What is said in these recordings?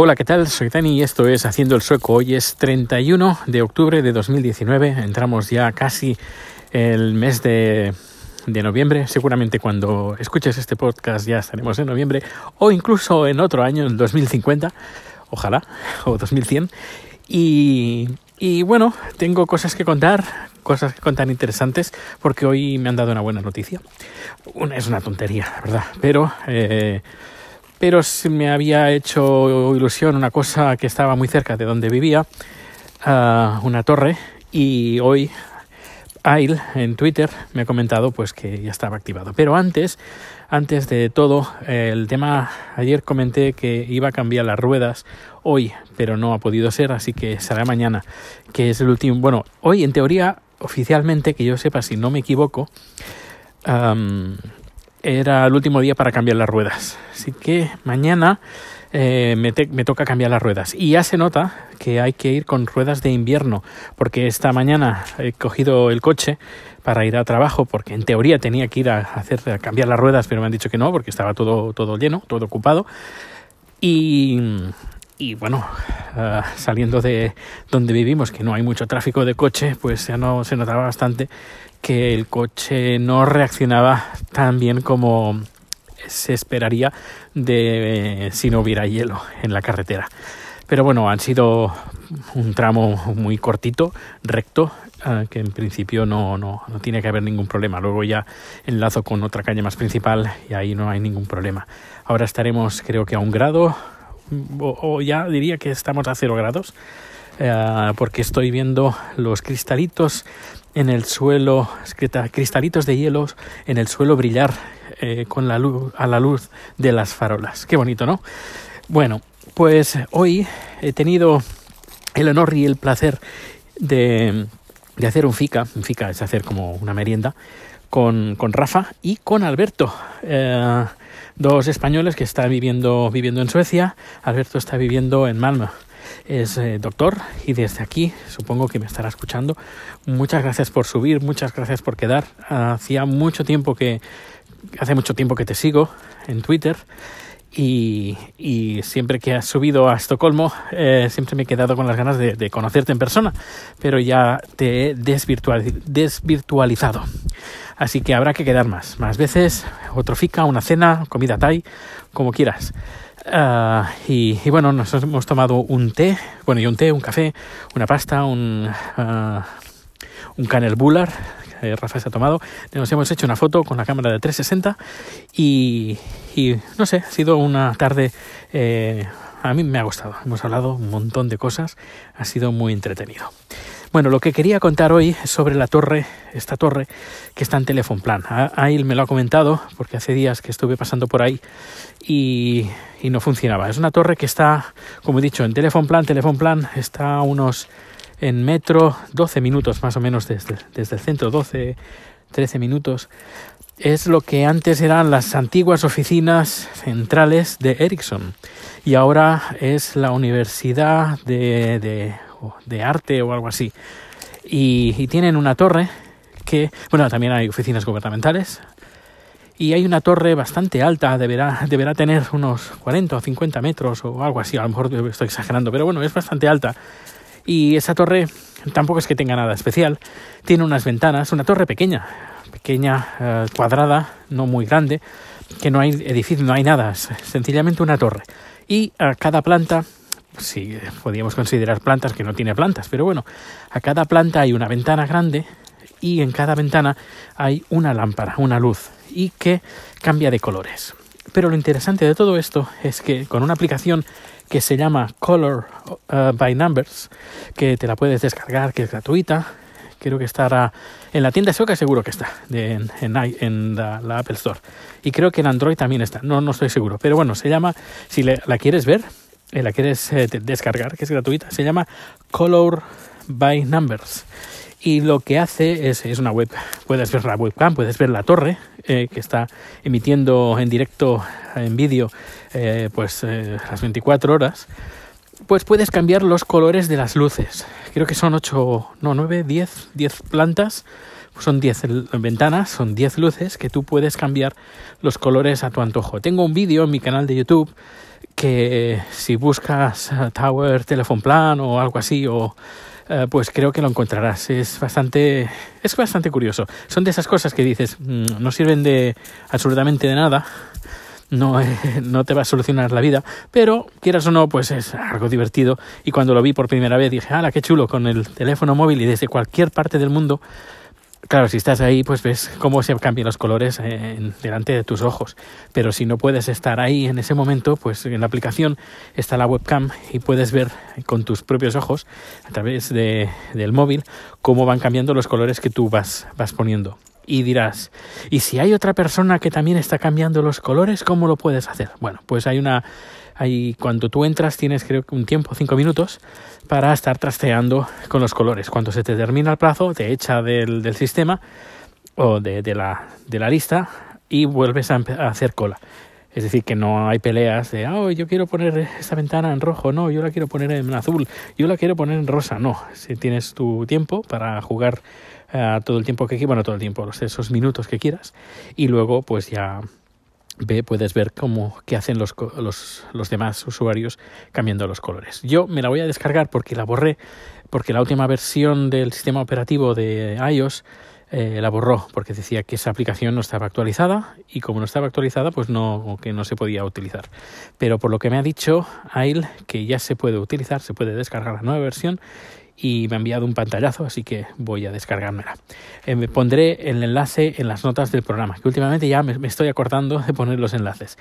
Hola, ¿qué tal? Soy Dani y esto es Haciendo el Sueco. Hoy es 31 de octubre de 2019. Entramos ya casi el mes de, noviembre. Seguramente cuando escuches este podcast ya estaremos en noviembre o incluso en otro año, en 2050, ojalá, o 2100. Y, y bueno, tengo cosas que contar, cosas que contar interesantes, porque hoy me han dado una buena noticia. Una, es una tontería, ¿verdad? Pero... Eh, pero me había hecho ilusión una cosa que estaba muy cerca de donde vivía, uh, una torre, y hoy Ail en Twitter me ha comentado pues que ya estaba activado. Pero antes, antes de todo, el tema ayer comenté que iba a cambiar las ruedas hoy, pero no ha podido ser, así que será mañana, que es el último. Bueno, hoy en teoría, oficialmente, que yo sepa, si no me equivoco, era el último día para cambiar las ruedas. Así que mañana eh, me, me, toca cambiar las ruedas. Y ya se nota que hay que ir con ruedas de invierno, porque esta mañana he cogido el coche para ir a trabajo, porque en teoría tenía que ir a hacer a cambiar las ruedas, pero me han dicho que no, porque estaba todo, todo lleno, todo ocupado. Y, y bueno, uh, saliendo de donde vivimos, que no hay mucho tráfico de coche, pues ya no se notaba bastante que el coche no reaccionaba tan bien como se esperaría de eh, si no hubiera hielo en la carretera. Pero bueno, han sido un tramo muy cortito, recto, uh, que en principio no, no, no, tiene que haber ningún problema. Luego ya enlazo con otra calle más principal y ahí no hay ningún problema. Ahora estaremos creo que a un grado, o, o ya diría que estamos a cero grados, uh, porque estoy viendo los cristalitos en el suelo, cristalitos de hielos en el suelo brillar eh, con la luz, a la luz de las farolas. Qué bonito, ¿no? Bueno, pues hoy he tenido el honor y el placer de, de hacer un FICA. Un FICA es hacer como una merienda con, con Rafa y con Alberto. Eh, dos españoles que están viviendo, viviendo en Suecia. Alberto está viviendo en Malmö es eh, doctor y desde aquí supongo que me estará escuchando. Muchas gracias por subir, muchas gracias por quedar. Hacía mucho tiempo que, hace mucho tiempo que te sigo en Twitter y, y siempre que has subido a Estocolmo eh, siempre me he quedado con las ganas de, de, conocerte en persona, pero ya te he desvirtual, desvirtualizado. Así que habrá que quedar más, más veces, otro fica, una cena, comida thai, como quieras. Uh, y, bueno, nos hemos tomado un té, bueno, y un té, un café, una pasta, un, uh, un canel bular Rafa se ha tomado. Nos hemos hecho una foto con la cámara de 360 y, y no sé, ha sido una tarde, eh, a mí me ha gustado. Hemos hablado un montón de cosas, ha sido muy entretenido. Bueno, lo que quería contar hoy es sobre la torre, esta torre que está en Telephone Plan. Ahí me lo ha comentado porque hace días que estuve pasando por ahí y, y, no funcionaba. Es una torre que está, como he dicho, en Telephone Plan. Telephone Plan está unos en metro 12 minutos más o menos desde, desde el centro, 12, 13 minutos. Es lo que antes eran las antiguas oficinas centrales de Ericsson y ahora es la Universidad de, de de arte o algo así. Y, tienen una torre que, bueno, también hay oficinas gubernamentales. Y hay una torre bastante alta, deberá, deberá tener unos 40 o 50 metros o algo así, a lo mejor estoy exagerando, pero bueno, es bastante alta. Y esa torre tampoco es que tenga nada especial, tiene unas ventanas, una torre pequeña, pequeña, eh, cuadrada, no muy grande, que no hay edificio, no hay nada, sencillamente una torre. Y a cada planta sí, podríamos considerar plantas que no tiene plantas, pero bueno, a cada planta hay una ventana grande y en cada ventana hay una lámpara, una luz, y que cambia de colores. Pero lo interesante de todo esto es que con una aplicación que se llama Color uh, by Numbers, que te la puedes descargar, que es gratuita, creo que estará en la tienda sueca, seguro que está, de, en, en, la, Apple Store. Y creo que en Android también está, no, no estoy seguro. Pero bueno, se llama, si le, la quieres ver, eh, la quieres eh, descargar, que es gratuita, se llama Color by Numbers. Y lo que hace es, es una web, puedes ver la webcam, puedes ver la torre eh, que está emitiendo en directo, en vídeo, pues las 24 horas. pues puedes cambiar los colores de las luces. Creo que son 8, no, 9, 10, 10 plantas, son 10 ventanas, son 10 luces que tú puedes cambiar los colores a tu antojo. Tengo un vídeo en mi canal de YouTube que si buscas eh, Tower Telephone Plan o algo así o eh, pues creo que lo encontrarás. Es bastante, es bastante curioso. Son de esas cosas que dices, mm, no sirven de absolutamente de nada, no, no te va a solucionar la vida, pero quieras o no, pues es algo divertido. Y cuando lo vi por primera vez dije, ¡hala, qué chulo! Con el teléfono móvil y desde cualquier parte del mundo Claro, si estás ahí, pues ves cómo se cambian los colores en, delante de tus ojos. Pero si no puedes estar ahí en ese momento, pues en la aplicación está la webcam y puedes ver con tus propios ojos, a través de, del móvil, cómo van cambiando los colores que tú vas, vas poniendo. Y dirás, ¿y si hay otra persona que también está cambiando los colores, cómo lo puedes hacer? Bueno, pues hay una Ahí, cuando tú entras tienes creo que un tiempo, cinco minutos, para estar trasteando con los colores. Cuando se te termina el plazo, te echa del, del sistema o de, de, la, de la lista y vuelves a, a, hacer cola. Es decir, que no hay peleas de, oh, yo quiero poner esta ventana en rojo, no, yo la quiero poner en azul, yo la quiero poner en rosa, no. Si tienes tu tiempo para jugar uh, todo el tiempo que quieras, bueno, todo el tiempo, esos minutos que quieras, y luego pues ya ve, puedes ver cómo qué hacen los, los, los, demás usuarios cambiando los colores. Yo me la voy a descargar porque la borré, porque la última versión del sistema operativo de iOS eh, la borró porque decía que esa aplicación no estaba actualizada y como no estaba actualizada pues no que no se podía utilizar pero por lo que me ha dicho Ail que ya se puede utilizar se puede descargar la nueva versión y me ha enviado un pantallazo, así que voy a descargármela. Eh, me pondré el enlace en las notas del programa, que últimamente ya me, estoy acordando de poner los enlaces.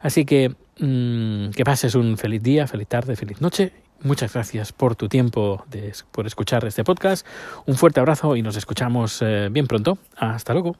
Así que mmm, que pases un feliz día, feliz tarde, feliz noche. Muchas gracias por tu tiempo, por escuchar este podcast. Un fuerte abrazo y nos escuchamos eh, bien pronto. Hasta luego.